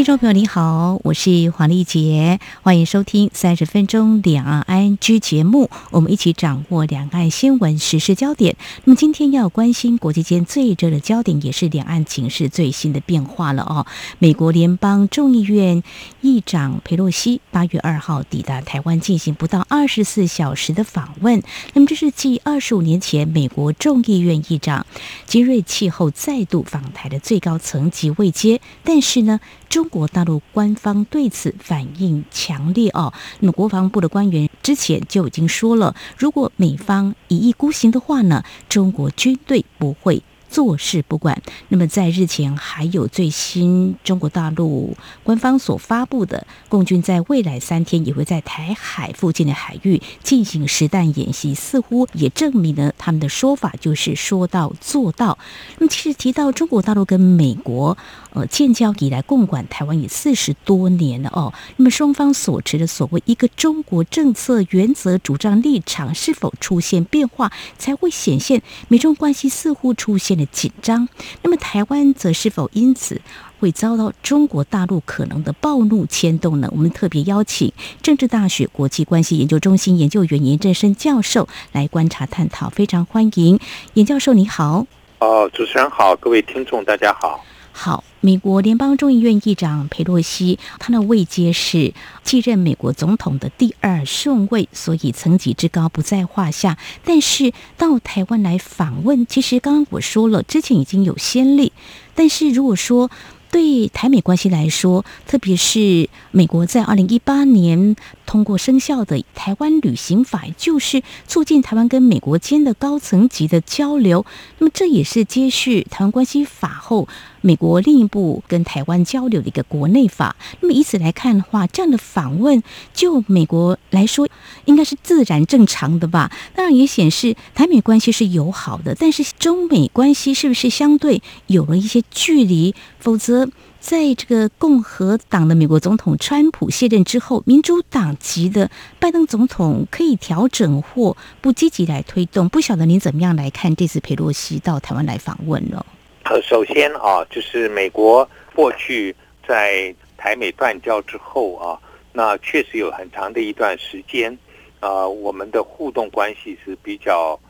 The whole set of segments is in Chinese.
听众朋友，你好，我是黄丽杰，欢迎收听三十分钟两岸 ING 节目，我们一起掌握两岸新闻时事焦点。那么今天要关心国际间最热的焦点，也是两岸情势最新的变化了哦。美国联邦众议院议长佩洛西八月二号抵达台湾，进行不到二十四小时的访问。那么这是继二十五年前美国众议院议长金瑞气候再度访台的最高层级位阶，但是呢？中国大陆官方对此反应强烈哦。那么国防部的官员之前就已经说了，如果美方一意孤行的话呢，中国军队不会。坐视不管。那么在日前还有最新中国大陆官方所发布的，共军在未来三天也会在台海附近的海域进行实弹演习，似乎也证明了他们的说法就是说到做到。那么其实提到中国大陆跟美国呃建交以来共管台湾也四十多年了哦，那么双方所持的所谓一个中国政策原则主张立场是否出现变化，才会显现美中关系似乎出现。紧张，那么台湾则是否因此会遭到中国大陆可能的暴怒牵动呢？我们特别邀请政治大学国际关系研究中心研究员严振生教授来观察探讨，非常欢迎严教授，你好。哦，主持人好，各位听众大家好。好，美国联邦众议院议长佩洛西，他的位阶是继任美国总统的第二顺位，所以层级之高不在话下。但是到台湾来访问，其实刚刚我说了，之前已经有先例。但是如果说，对台美关系来说，特别是美国在二零一八年通过生效的《台湾旅行法》，就是促进台湾跟美国间的高层级的交流。那么这也是接续《台湾关系法》后，美国另一部跟台湾交流的一个国内法。那么以此来看的话，这样的访问就美国来说，应该是自然正常的吧？当然也显示台美关系是友好的，但是中美关系是不是相对有了一些距离？否则，在这个共和党的美国总统川普卸任之后，民主党籍的拜登总统可以调整或不积极来推动。不晓得您怎么样来看这次佩洛西到台湾来访问呢？呃，首先啊，就是美国过去在台美断交之后啊，那确实有很长的一段时间啊，我们的互动关系是比较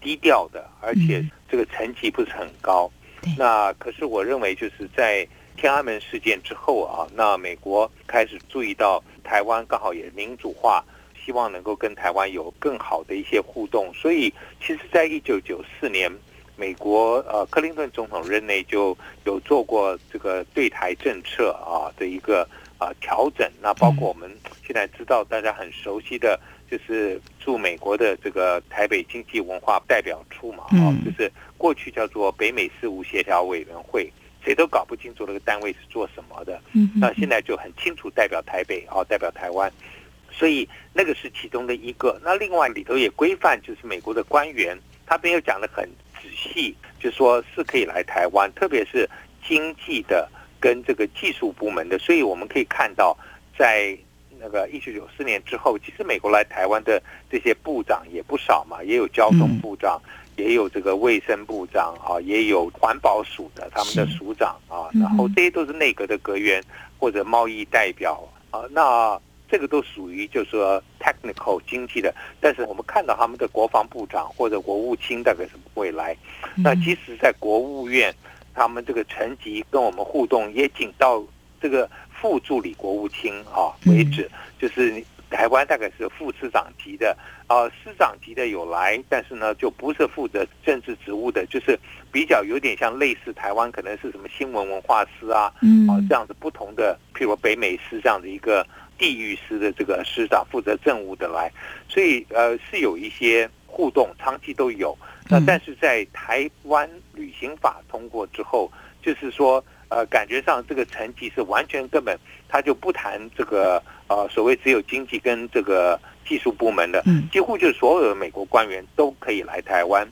低调的，而且这个成绩不是很高。那可是我认为，就是在天安门事件之后啊，那美国开始注意到台湾刚好也民主化，希望能够跟台湾有更好的一些互动。所以，其实，在一九九四年，美国呃克林顿总统任内就有做过这个对台政策啊的一个啊调整。那包括我们现在知道大家很熟悉的。就是驻美国的这个台北经济文化代表处嘛，啊，就是过去叫做北美事务协调委员会，谁都搞不清楚那个单位是做什么的。嗯，那现在就很清楚代表台北，哦，代表台湾，所以那个是其中的一个。那另外里头也规范，就是美国的官员，他没有讲的很仔细，就说是可以来台湾，特别是经济的跟这个技术部门的。所以我们可以看到在。那个一九九四年之后，其实美国来台湾的这些部长也不少嘛，也有交通部长，也有这个卫生部长啊，也有环保署的他们的署长啊，然后这些都是内阁的阁员或者贸易代表啊，那这个都属于就是说 technical 经济的，但是我们看到他们的国防部长或者国务卿大概是不会来，那即使在国务院，他们这个层级跟我们互动也仅到这个。副助理国务卿啊为止，就是台湾大概是副司长级的，啊司长级的有来，但是呢就不是负责政治职务的，就是比较有点像类似台湾可能是什么新闻文化司啊，嗯啊这样子不同的，譬如北美司这样的一个地域司的这个司长负责政务的来，所以呃是有一些互动，长期都有。那但是在台湾旅行法通过之后，就是说。呃，感觉上这个层级是完全根本，他就不谈这个呃所谓只有经济跟这个技术部门的，几乎就是所有的美国官员都可以来台湾。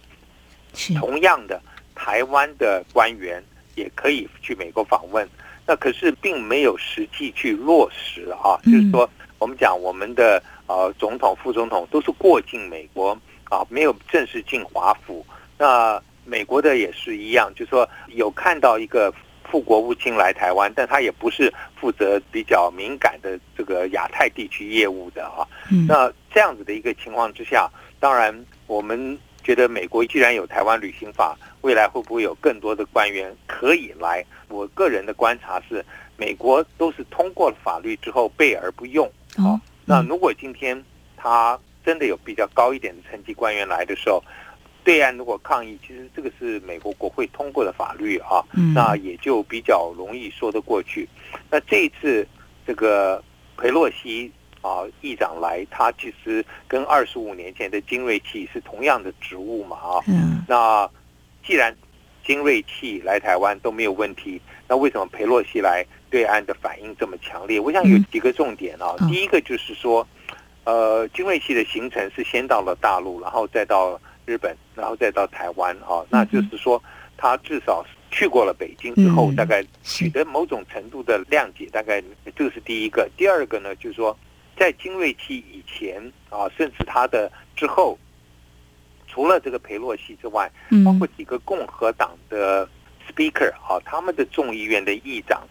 同样的，台湾的官员也可以去美国访问。那可是并没有实际去落实啊，就是说我们讲我们的呃总统、副总统都是过境美国啊，没有正式进华府。那美国的也是一样，就是说有看到一个副国务卿来台湾，但他也不是负责比较敏感的这个亚太地区业务的啊。那这样子的一个情况之下，当然我们觉得美国既然有台湾旅行法。未来会不会有更多的官员可以来？我个人的观察是，美国都是通过了法律之后备而不用。好，那如果今天他真的有比较高一点的层级官员来的时候，对岸如果抗议，其实这个是美国国会通过的法律啊，那也就比较容易说得过去。那这一次这个佩洛西啊议长来，他其实跟二十五年前的金瑞气是同样的职务嘛啊，那。既然精锐器来台湾都没有问题，那为什么佩洛西来对岸的反应这么强烈？我想有几个重点啊。第一个就是说，呃，精锐器的行程是先到了大陆，然后再到日本，然后再到台湾啊。那就是说，他至少去过了北京之后，大概取得某种程度的谅解。大概这个是第一个。第二个呢，就是说，在精锐期以前啊，甚至他的之后。除了这个佩洛西之外，包括几个共和党的 speaker 啊，他们的众议院的议长，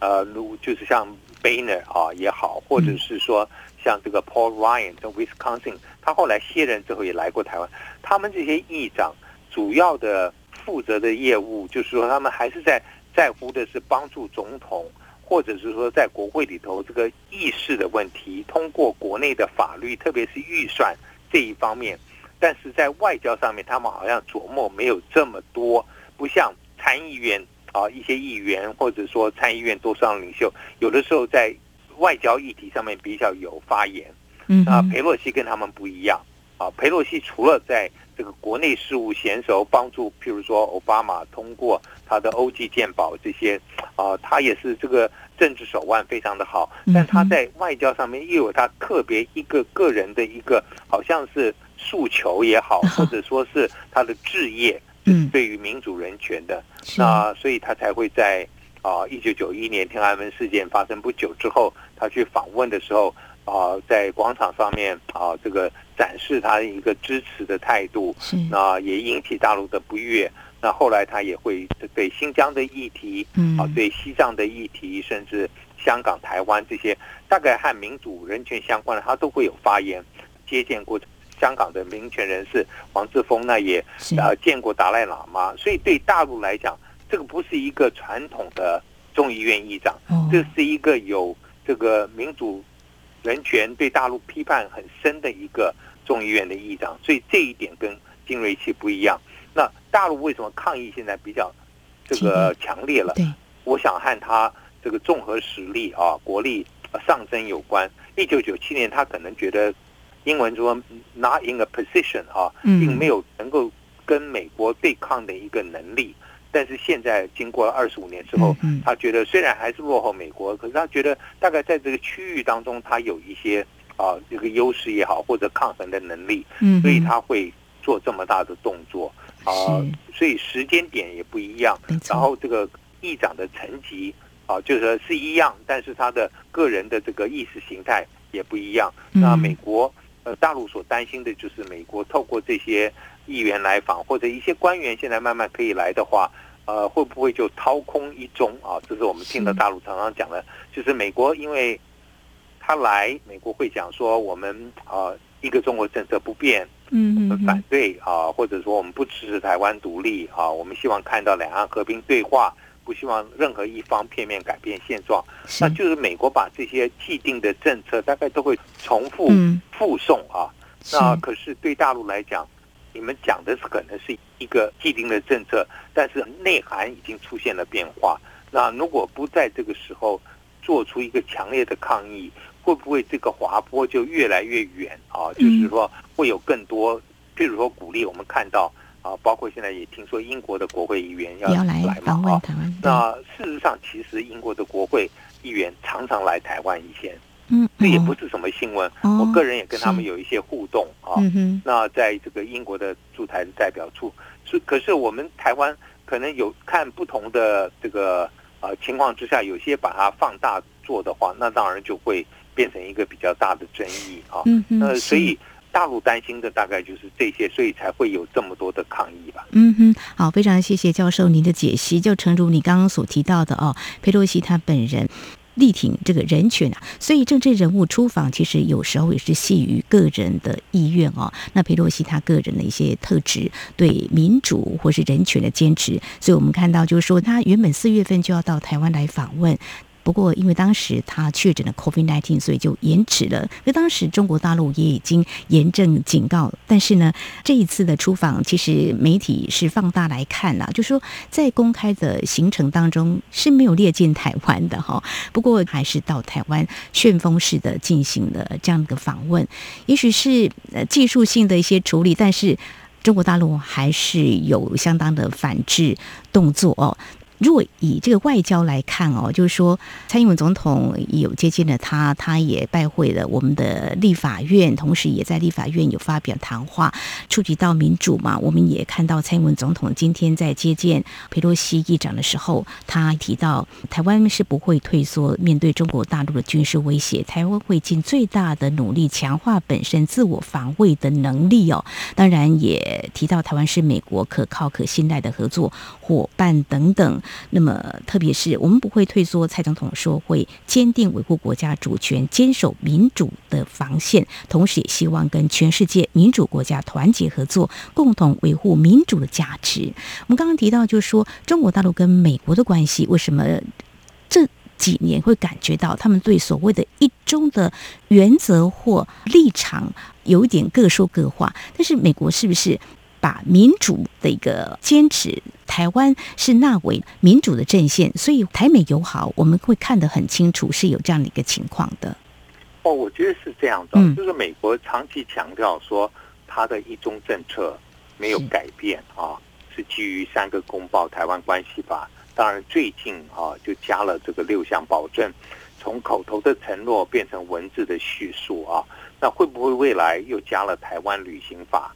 呃，如就是像 Boehner 啊也好，或者是说像这个 Paul Ryan 在 Wisconsin，他后来卸任之后也来过台湾。他们这些议长主要的负责的业务，就是说他们还是在在乎的是帮助总统，或者是说在国会里头这个议事的问题，通过国内的法律，特别是预算这一方面。但是在外交上面，他们好像琢磨没有这么多，不像参议院啊一些议员或者说参议院多数领袖，有的时候在外交议题上面比较有发言。嗯，啊，佩洛西跟他们不一样啊。佩洛西除了在这个国内事务娴熟，帮助譬如说奥巴马通过他的欧记健保这些啊，他也是这个政治手腕非常的好。但他在外交上面又有他特别一个个人的一个，好像是。诉求也好，或者说是他的置业，嗯，对于民主人权的，那所以他才会在啊，一九九一年天安门事件发生不久之后，他去访问的时候啊，在广场上面啊，这个展示他一个支持的态度，那也引起大陆的不悦。那后来他也会对新疆的议题，嗯，啊，对西藏的议题，甚至香港、台湾这些大概和民主人权相关的，他都会有发言，接见过。香港的民权人士王志峰，那也呃见过达赖喇嘛，所以对大陆来讲，这个不是一个传统的众议院议长，这是一个有这个民主人权对大陆批判很深的一个众议院的议长，所以这一点跟金瑞奇不一样。那大陆为什么抗议现在比较这个强烈了？我想和他这个综合实力啊，国力上升有关。一九九七年，他可能觉得。英文说 “not in a position” 啊，并没有能够跟美国对抗的一个能力。但是现在经过二十五年之后，他觉得虽然还是落后美国，可是他觉得大概在这个区域当中，他有一些啊这个优势也好，或者抗衡的能力，所以他会做这么大的动作啊。所以时间点也不一样，然后这个议长的层级啊，就是说是一样，但是他的个人的这个意识形态也不一样。那美国。呃，大陆所担心的就是美国透过这些议员来访，或者一些官员现在慢慢可以来的话，呃，会不会就掏空一中啊？这是我们听到大陆常常讲的，就是美国因为他来，美国会讲说我们啊一个中国政策不变，嗯，我们反对啊，或者说我们不支持台湾独立啊，我们希望看到两岸和平对话。不希望任何一方片面改变现状，那就是美国把这些既定的政策大概都会重复附送啊。那可是对大陆来讲，你们讲的是可能是一个既定的政策，但是内涵已经出现了变化。那如果不在这个时候做出一个强烈的抗议，会不会这个滑坡就越来越远啊？就是说会有更多，譬如说鼓励我们看到。啊，包括现在也听说英国的国会议员要来访问台湾。那事实上，其实英国的国会议员常常来台湾以前，嗯，这也不是什么新闻。我个人也跟他们有一些互动啊。那在这个英国的驻台的代表处，是可是我们台湾可能有看不同的这个呃情况之下，有些把它放大做的话，那当然就会变成一个比较大的争议啊。嗯嗯，那所以大陆担心的大概就是这些，所以才会有这么多的抗议吧。嗯哼，好，非常谢谢教授您的解析。就诚如你刚刚所提到的哦，佩洛西他本人。力挺这个人权啊，所以政治人物出访其实有时候也是系于个人的意愿哦。那佩洛西他个人的一些特质，对民主或是人权的坚持，所以我们看到就是说，他原本四月份就要到台湾来访问。不过，因为当时他确诊了 COVID-19，所以就延迟了。那当时中国大陆也已经严正警告，但是呢，这一次的出访，其实媒体是放大来看啦，就说在公开的行程当中是没有列进台湾的哈。不过还是到台湾旋风式的进行了这样的访问，也许是呃技术性的一些处理，但是中国大陆还是有相当的反制动作哦。如果以这个外交来看哦，就是说蔡英文总统有接见了他，他也拜会了我们的立法院，同时也在立法院有发表谈话，触及到民主嘛。我们也看到蔡英文总统今天在接见佩洛西议长的时候，他提到台湾是不会退缩，面对中国大陆的军事威胁，台湾会尽最大的努力强化本身自我防卫的能力哦。当然也提到台湾是美国可靠可信赖的合作伙伴等等。那么，特别是我们不会退缩，蔡总统说会坚定维护国家主权，坚守民主的防线，同时也希望跟全世界民主国家团结合作，共同维护民主的价值。我们刚刚提到，就是说中国大陆跟美国的关系，为什么这几年会感觉到他们对所谓的一中的原则或立场有点各说各话？但是美国是不是？把民主的一个坚持，台湾是纳为民主的阵线，所以台美友好，我们会看得很清楚，是有这样的一个情况的。哦，我觉得是这样的，就是美国长期强调说，它的一中政策没有改变啊，是基于三个公报、台湾关系法，当然最近啊就加了这个六项保证，从口头的承诺变成文字的叙述啊，那会不会未来又加了台湾旅行法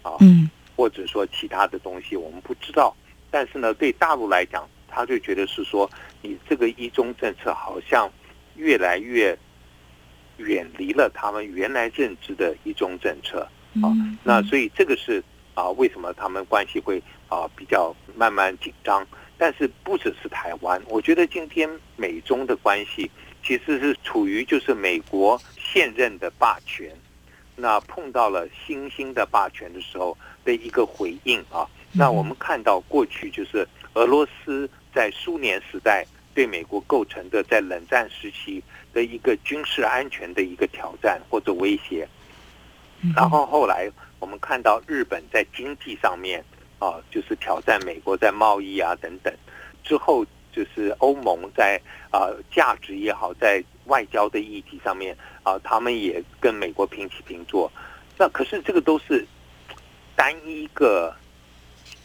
啊？嗯。或者说其他的东西，我们不知道。但是呢，对大陆来讲，他就觉得是说，你这个一中政策好像越来越远离了他们原来认知的一中政策啊。那所以这个是啊，为什么他们关系会啊比较慢慢紧张？但是不只是台湾，我觉得今天美中的关系其实是处于就是美国现任的霸权，那碰到了新兴的霸权的时候。的一个回应啊，那我们看到过去就是俄罗斯在苏联时代对美国构成的在冷战时期的一个军事安全的一个挑战或者威胁，然后后来我们看到日本在经济上面啊，就是挑战美国在贸易啊等等，之后就是欧盟在啊价值也好，在外交的议题上面啊，他们也跟美国平起平坐，那可是这个都是。单一个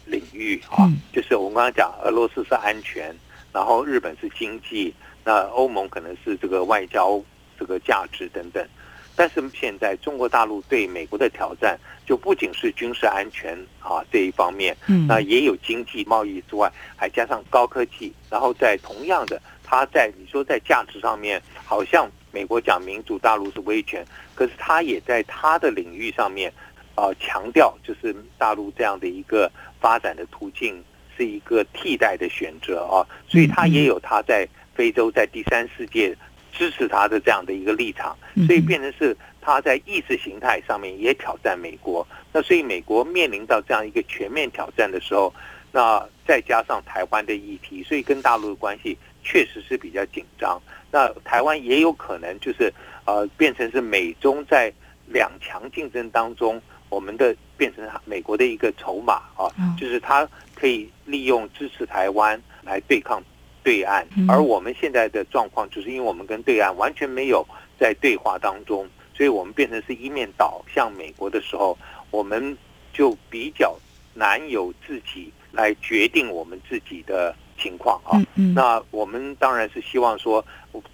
领域啊，就是我们刚刚讲，俄罗斯是安全，然后日本是经济，那欧盟可能是这个外交这个价值等等。但是现在中国大陆对美国的挑战，就不仅是军事安全啊这一方面，那也有经济贸易之外，还加上高科技。然后在同样的，它在你说在价值上面，好像美国讲民主，大陆是威权，可是它也在它的领域上面。啊，强调就是大陆这样的一个发展的途径是一个替代的选择啊，所以他也有他在非洲在第三世界支持他的这样的一个立场，所以变成是他在意识形态上面也挑战美国。那所以美国面临到这样一个全面挑战的时候，那再加上台湾的议题，所以跟大陆的关系确实是比较紧张。那台湾也有可能就是呃变成是美中在两强竞争当中。我们的变成美国的一个筹码啊，就是他可以利用支持台湾来对抗对岸，而我们现在的状况，就是因为我们跟对岸完全没有在对话当中，所以我们变成是一面倒向美国的时候，我们就比较难有自己来决定我们自己的情况啊。那我们当然是希望说，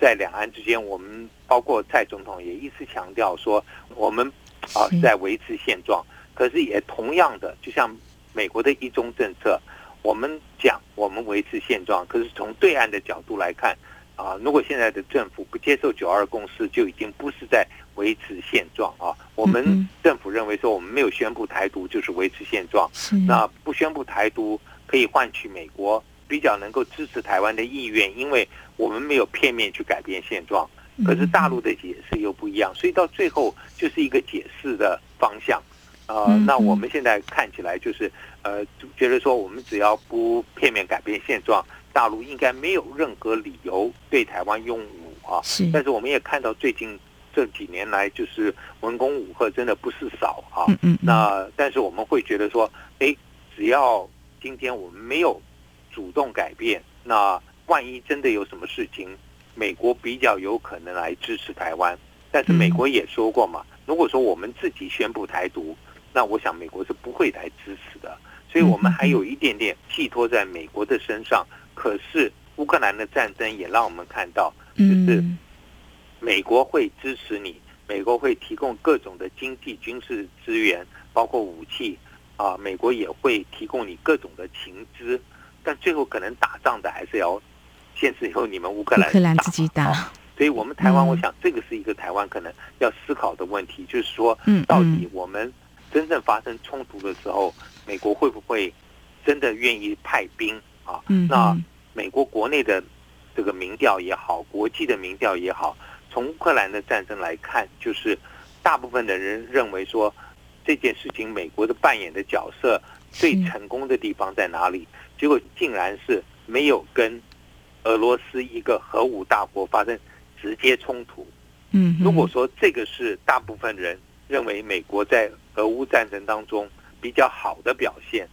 在两岸之间，我们包括蔡总统也一直强调说，我们。啊，在维持现状，可是也同样的，就像美国的一中政策，我们讲我们维持现状，可是从对岸的角度来看，啊，如果现在的政府不接受九二共识，就已经不是在维持现状啊。我们政府认为说，我们没有宣布台独就是维持现状，那不宣布台独可以换取美国比较能够支持台湾的意愿，因为我们没有片面去改变现状。可是大陆的解释又不一样，所以到最后就是一个解释的方向。啊，那我们现在看起来就是呃，觉得说我们只要不片面改变现状，大陆应该没有任何理由对台湾用武啊。是，但是我们也看到最近这几年来，就是文攻武赫真的不是少啊。嗯嗯。那但是我们会觉得说，哎，只要今天我们没有主动改变，那万一真的有什么事情，美国比较有可能来支持台湾。但是美国也说过嘛，如果说我们自己宣布台独。那我想美国是不会来支持的，所以我们还有一点点寄托在美国的身上。可是乌克兰的战争也让我们看到，就是美国会支持你，美国会提供各种的经济、军事资源，包括武器啊，美国也会提供你各种的情资。但最后可能打仗的还是要，现在由你们乌克兰乌克兰自己打。所以我们台湾，我想这个是一个台湾可能要思考的问题，就是说，到底我们。真正发生冲突的时候，美国会不会真的愿意派兵啊？那美国国内的这个民调也好，国际的民调也好，从乌克兰的战争来看，就是大部分的人认为说这件事情美国的扮演的角色最成功的地方在哪里？结果竟然是没有跟俄罗斯一个核武大国发生直接冲突。嗯，如果说这个是大部分人认为美国在俄乌战争当中比较好的表现，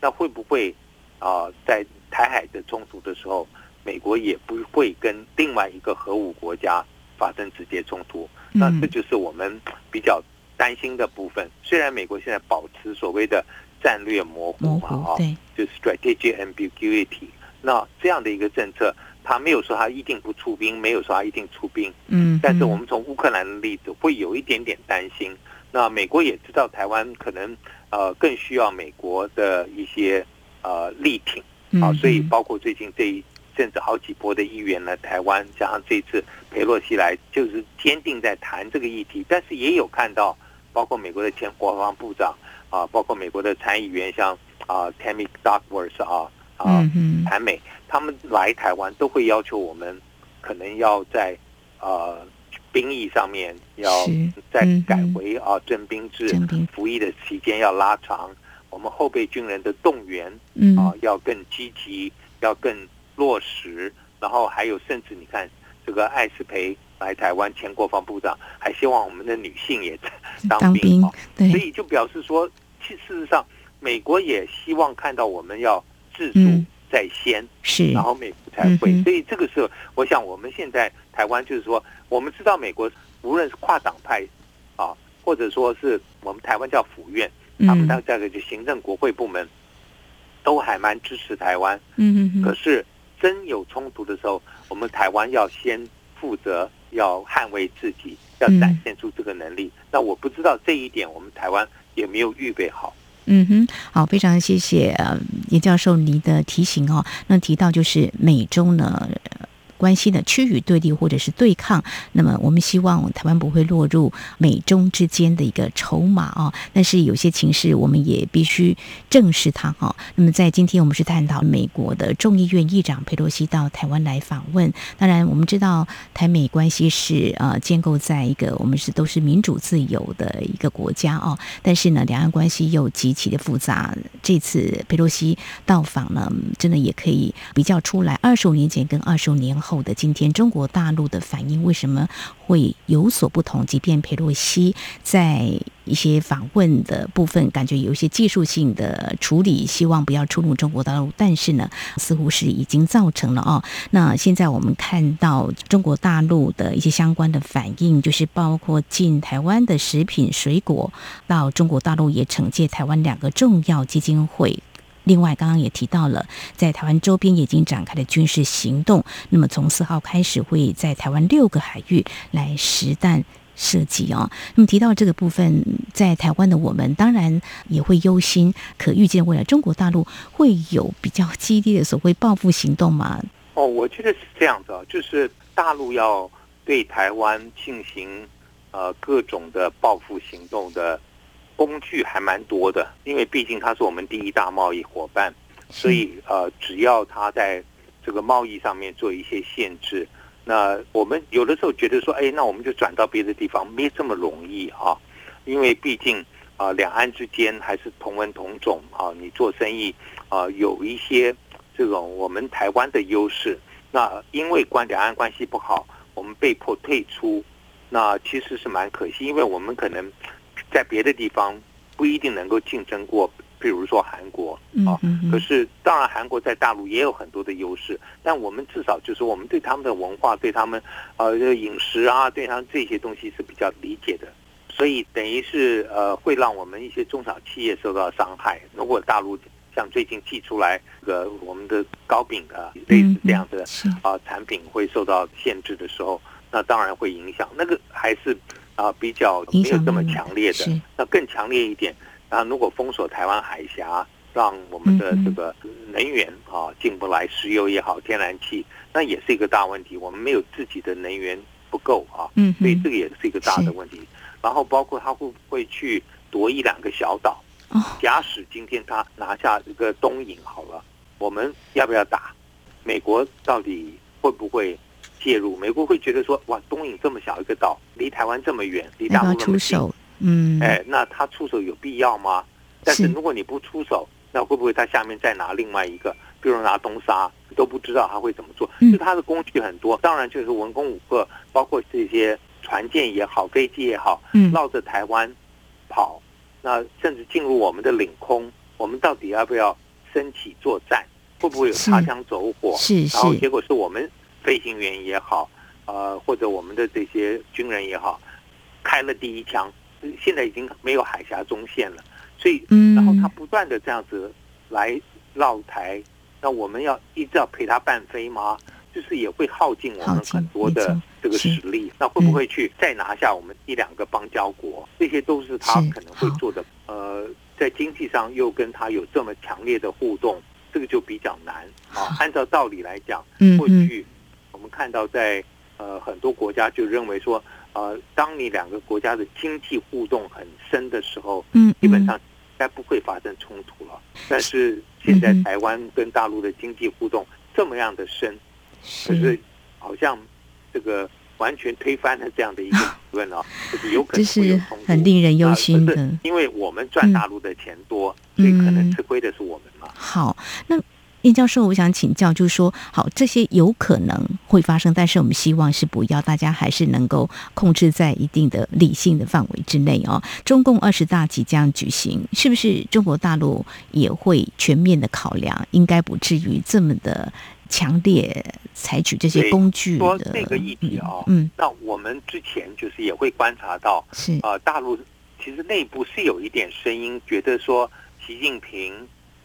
那会不会啊，在台海的冲突的时候，美国也不会跟另外一个核武国家发生直接冲突？那这就是我们比较担心的部分。虽然美国现在保持所谓的战略模糊嘛，啊，就是 strategic ambiguity。那这样的一个政策，他没有说他一定不出兵，没有说他一定出兵。嗯，但是我们从乌克兰的例子，会有一点点担心。那美国也知道台湾可能呃更需要美国的一些呃力挺啊，所以包括最近这一阵子好几波的议员来台湾，加上这次佩洛西来，就是坚定在谈这个议题。但是也有看到，包括美国的前国防部长啊，包括美国的参议员，像啊 Tammy Duckworth 啊啊嗯、台美，他们来台湾都会要求我们可能要在呃。兵役上面要再改为啊征兵制，服役的期间要拉长。我们后备军人的动员啊要更积极，要更落实。然后还有，甚至你看这个艾斯培来台湾，前国防部长还希望我们的女性也当兵啊。所以就表示说，其事实上，美国也希望看到我们要自主在先，是，然后美国才会。所以这个时候，我想我们现在台湾就是说。我们知道，美国无论是跨党派啊，或者说是我们台湾叫府院，他们那这个就行政国会部门，都还蛮支持台湾。嗯嗯可是真有冲突的时候，我们台湾要先负责，要捍卫自己，要展现出这个能力。那我不知道这一点，我们台湾有没有预备好？嗯哼，好，非常谢谢呃严教授您的提醒哦。那提到就是每周呢。关系的区域对立或者是对抗，那么我们希望台湾不会落入美中之间的一个筹码啊。但是有些情势我们也必须正视它哈。那么在今天我们是探讨美国的众议院议长佩洛西到台湾来访问。当然我们知道台美关系是呃建构在一个我们是都是民主自由的一个国家哦。但是呢，两岸关系又极其的复杂。这次佩洛西到访呢，真的也可以比较出来二十五年前跟二十五年。后的今天，中国大陆的反应为什么会有所不同？即便佩洛西在一些访问的部分，感觉有一些技术性的处理，希望不要触怒中国大陆，但是呢，似乎是已经造成了哦。那现在我们看到中国大陆的一些相关的反应，就是包括进台湾的食品、水果到中国大陆，也惩戒台湾两个重要基金会。另外，刚刚也提到了，在台湾周边已经展开了军事行动。那么，从四号开始，会在台湾六个海域来实弹设计哦。那么提到这个部分，在台湾的我们当然也会忧心，可预见未来中国大陆会有比较激烈的所谓报复行动吗？哦，我觉得是这样的，就是大陆要对台湾进行呃各种的报复行动的工具还蛮多的，因为毕竟它是我们第一大贸易伙伴，所以呃只要他在这个贸易上面做一些限制。那我们有的时候觉得说，哎，那我们就转到别的地方，没这么容易啊，因为毕竟啊，两岸之间还是同文同种啊，你做生意啊，有一些这种我们台湾的优势。那因为关两岸关系不好，我们被迫退出，那其实是蛮可惜，因为我们可能在别的地方不一定能够竞争过。比如说韩国啊，可是当然韩国在大陆也有很多的优势，但我们至少就是我们对他们的文化、对他们呃饮食啊，对他们这些东西是比较理解的，所以等于是呃会让我们一些中小企业受到伤害。如果大陆像最近寄出来这个我们的糕饼啊类似这样的啊产品会受到限制的时候，那当然会影响。那个还是啊比较没有这么强烈的，那更强烈一点。那如果封锁台湾海峡，让我们的这个能源啊进不来，石油也好，天然气，那也是一个大问题。我们没有自己的能源不够啊，所以这个也是一个大的问题。然后包括他会不会去夺一两个小岛？假使今天他拿下这个东引好了，我们要不要打？美国到底会不会介入？美国会觉得说，哇，东引这么小一个岛，离台湾这么远，离大陆那么近。嗯，哎，那他出手有必要吗？但是如果你不出手，那会不会他下面再拿另外一个，比如拿东沙，都不知道他会怎么做？就他的工具很多，当然就是文攻武克，包括这些船舰也好，飞机也好，绕着台湾跑，那甚至进入我们的领空，我们到底要不要升起作战？会不会有擦枪走火？是是，然后结果是我们飞行员也好，呃，或者我们的这些军人也好，开了第一枪。现在已经没有海峡中线了，所以，然后他不断的这样子来绕台，那我们要一直要陪他伴飞吗？就是也会耗尽我们很多的这个实力。那会不会去再拿下我们一两个邦交国？这些都是他可能会做的。呃，在经济上又跟他有这么强烈的互动，这个就比较难啊。按照道理来讲，过去我们看到在呃很多国家就认为说。呃，当你两个国家的经济互动很深的时候，嗯，基本上应该不会发生冲突了。但是现在台湾跟大陆的经济互动这么样的深，可是好像这个完全推翻了这样的一个 理论啊，就是有可能会有冲突，很令人忧心的。因为我们赚大陆的钱多，所以可能吃亏的是我们嘛。好，那。叶教授，我想请教，就是说，好，这些有可能会发生，但是我们希望是不要，大家还是能够控制在一定的理性的范围之内哦。中共二十大即将举行，是不是中国大陆也会全面的考量？应该不至于这么的强烈采取这些工具的。说这个议题啊，嗯，那我们之前就是也会观察到，是啊，大陆其实内部是有一点声音，觉得说习近平。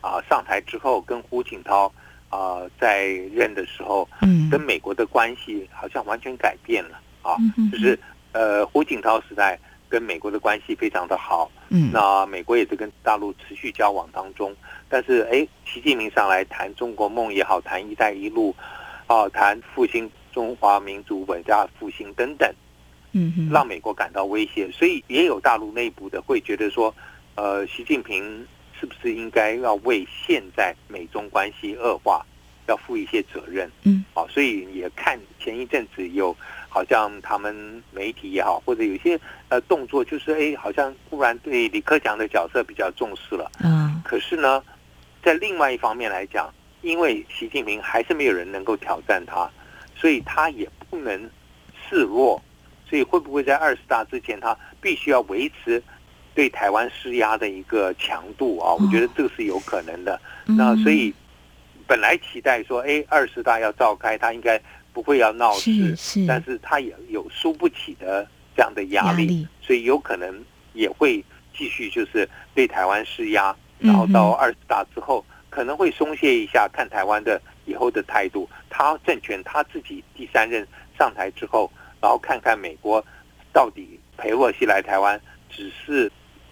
啊，上台之后跟胡锦涛啊在任的时候，嗯，跟美国的关系好像完全改变了啊，就是呃胡锦涛时代跟美国的关系非常的好，嗯，那美国也是跟大陆持续交往当中，但是哎，习近平上来谈中国梦也好，谈一带一路，啊，谈复兴中华民族伟大复兴等等，嗯，让美国感到威胁，所以也有大陆内部的会觉得说，呃，习近平。是不是应该要为现在美中关系恶化要负一些责任？嗯，好，所以也看前一阵子有好像他们媒体也好，或者有些呃动作，就是哎，好像忽然对李克强的角色比较重视了。嗯，可是呢，在另外一方面来讲，因为习近平还是没有人能够挑战他，所以他也不能示弱，所以会不会在二十大之前，他必须要维持？对台湾施压的一个强度啊，我觉得这个是有可能的。那所以本来期待说，哎，二十大要召开，他应该不会要闹事，但是他也有输不起的这样的压力，所以有可能也会继续就是对台湾施压，然后到二十大之后可能会松懈一下，看台湾的以后的态度。他政权他自己第三任上台之后，然后看看美国到底陪洛西来台湾只是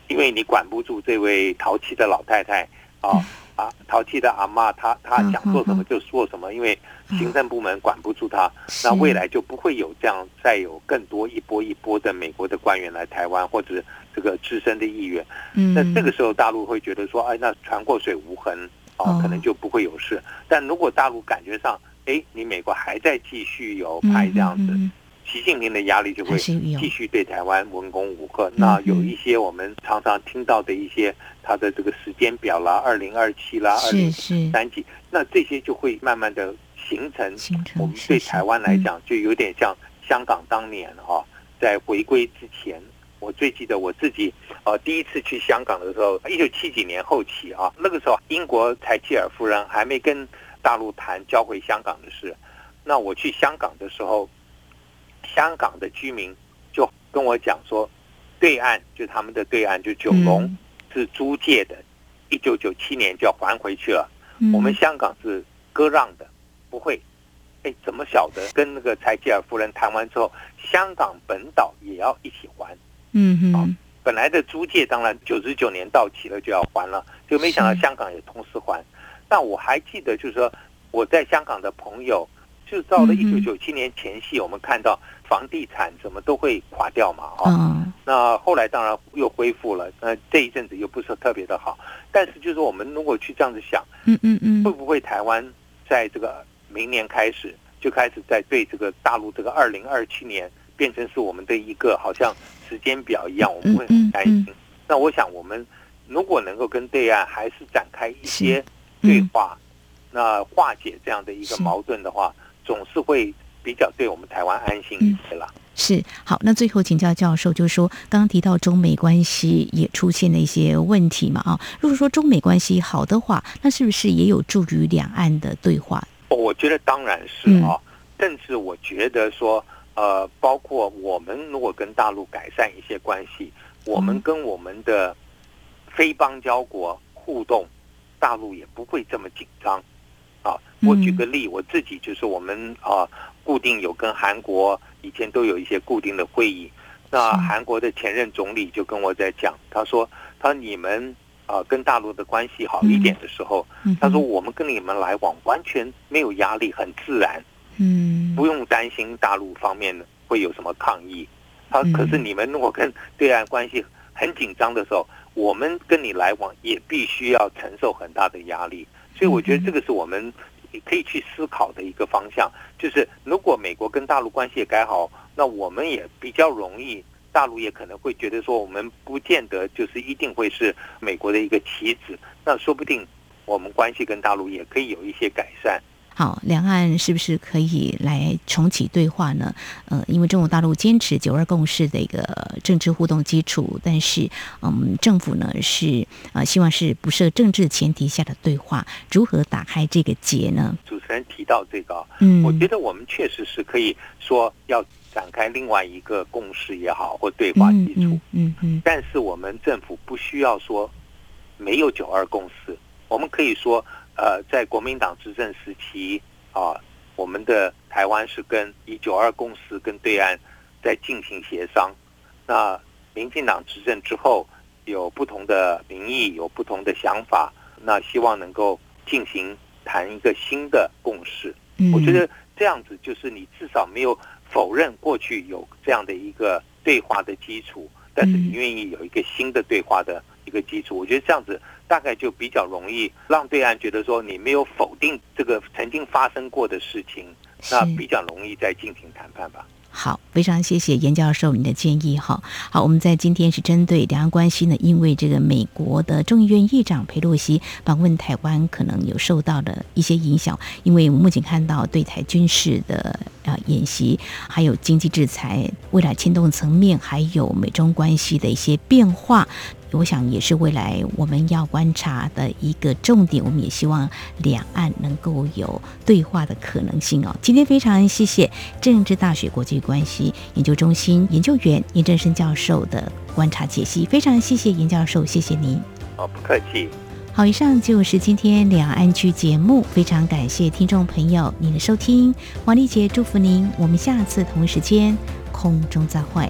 因为你管不住这位淘气的老太太啊 啊，淘气的阿妈，她她想做什么就做什么，因为行政部门管不住她，那未来就不会有这样再有更多一波一波的美国的官员来台湾或者这个资深的议员。嗯，那这个时候大陆会觉得说，哎，那船过水无痕啊，可能就不会有事。但如果大陆感觉上，哎，你美国还在继续有派这样子，习近平的压力就会继续对台湾文攻武克。那有一些我们常常听到的一些他的这个时间表啦，二零二七啦，二零三几，那这些就会慢慢的形成。我们对台湾来讲，就有点像香港当年哈，在回归之前，我最记得我自己呃第一次去香港的时候，一九七几年后期啊，那个时候英国柴契尔夫人还没跟。大陆谈交回香港的事，那我去香港的时候，香港的居民就跟我讲说，对岸就他们的对岸就九龙是租借的，一九九七年就要还回去了。我们香港是割让的，不会。哎，怎么晓得？跟那个柴吉尔夫人谈完之后，香港本岛也要一起还。嗯哼，本来的租借当然九十九年到期了就要还了，就没想到香港也同时还。但我还记得，就是说我在香港的朋友，就到了一九九七年前夕，我们看到房地产怎么都会垮掉嘛，哦。那后来当然又恢复了，那这一阵子又不是特别的好。但是就是我们如果去这样子想，嗯嗯嗯，会不会台湾在这个明年开始就开始在对这个大陆这个二零二七年变成是我们的一个好像时间表一样，我们会很担心。那我想我们如果能够跟对岸还是展开一些。对话，那化解这样的一个矛盾的话，总是会比较对我们台湾安心一些了。是好，那最后请教教授，就是说刚刚提到中美关系也出现了一些问题嘛？啊，如果说中美关系好的话，那是不是也有助于两岸的对话？我觉得当然是啊，甚至我觉得说，呃，包括我们如果跟大陆改善一些关系，我们跟我们的非邦交国互动。大陆也不会这么紧张，啊！我举个例，我自己就是我们啊，固定有跟韩国以前都有一些固定的会议。那韩国的前任总理就跟我在讲，他说：“他说你们啊跟大陆的关系好一点的时候，他说我们跟你们来往完全没有压力，很自然，嗯，不用担心大陆方面会有什么抗议。他可是你们如果跟对岸关系很紧张的时候。”我们跟你来往也必须要承受很大的压力，所以我觉得这个是我们可以去思考的一个方向。就是如果美国跟大陆关系也改好，那我们也比较容易，大陆也可能会觉得说，我们不见得就是一定会是美国的一个棋子，那说不定我们关系跟大陆也可以有一些改善。好，两岸是不是可以来重启对话呢？呃，因为中国大陆坚持九二共识的一个政治互动基础，但是，嗯，政府呢是呃希望是不设政治前提下的对话，如何打开这个结呢？主持人提到这个，嗯，我觉得我们确实是可以说要展开另外一个共识也好，或对话基础，嗯嗯，但是我们政府不需要说没有九二共识，我们可以说。呃，在国民党执政时期啊，我们的台湾是跟一九二共识跟对岸在进行协商。那民进党执政之后，有不同的民意，有不同的想法，那希望能够进行谈一个新的共识。我觉得这样子就是你至少没有否认过去有这样的一个对话的基础，但是你愿意有一个新的对话的一个基础。我觉得这样子。大概就比较容易让对岸觉得说你没有否定这个曾经发生过的事情，那比较容易再进行谈判吧。好，非常谢谢严教授你的建议哈。好，我们在今天是针对两岸关系呢，因为这个美国的众议院议长佩洛西访问台湾，可能有受到的一些影响。因为我们目前看到对台军事的啊演习，还有经济制裁，未来牵动层面，还有美中关系的一些变化。我想也是未来我们要观察的一个重点。我们也希望两岸能够有对话的可能性哦。今天非常谢谢政治大学国际关系研究中心研究员严正生教授的观察解析，非常谢谢严教授，谢谢您。哦，不客气。好，以上就是今天两岸区节目，非常感谢听众朋友您的收听，王丽杰祝福您，我们下次同一时间空中再会。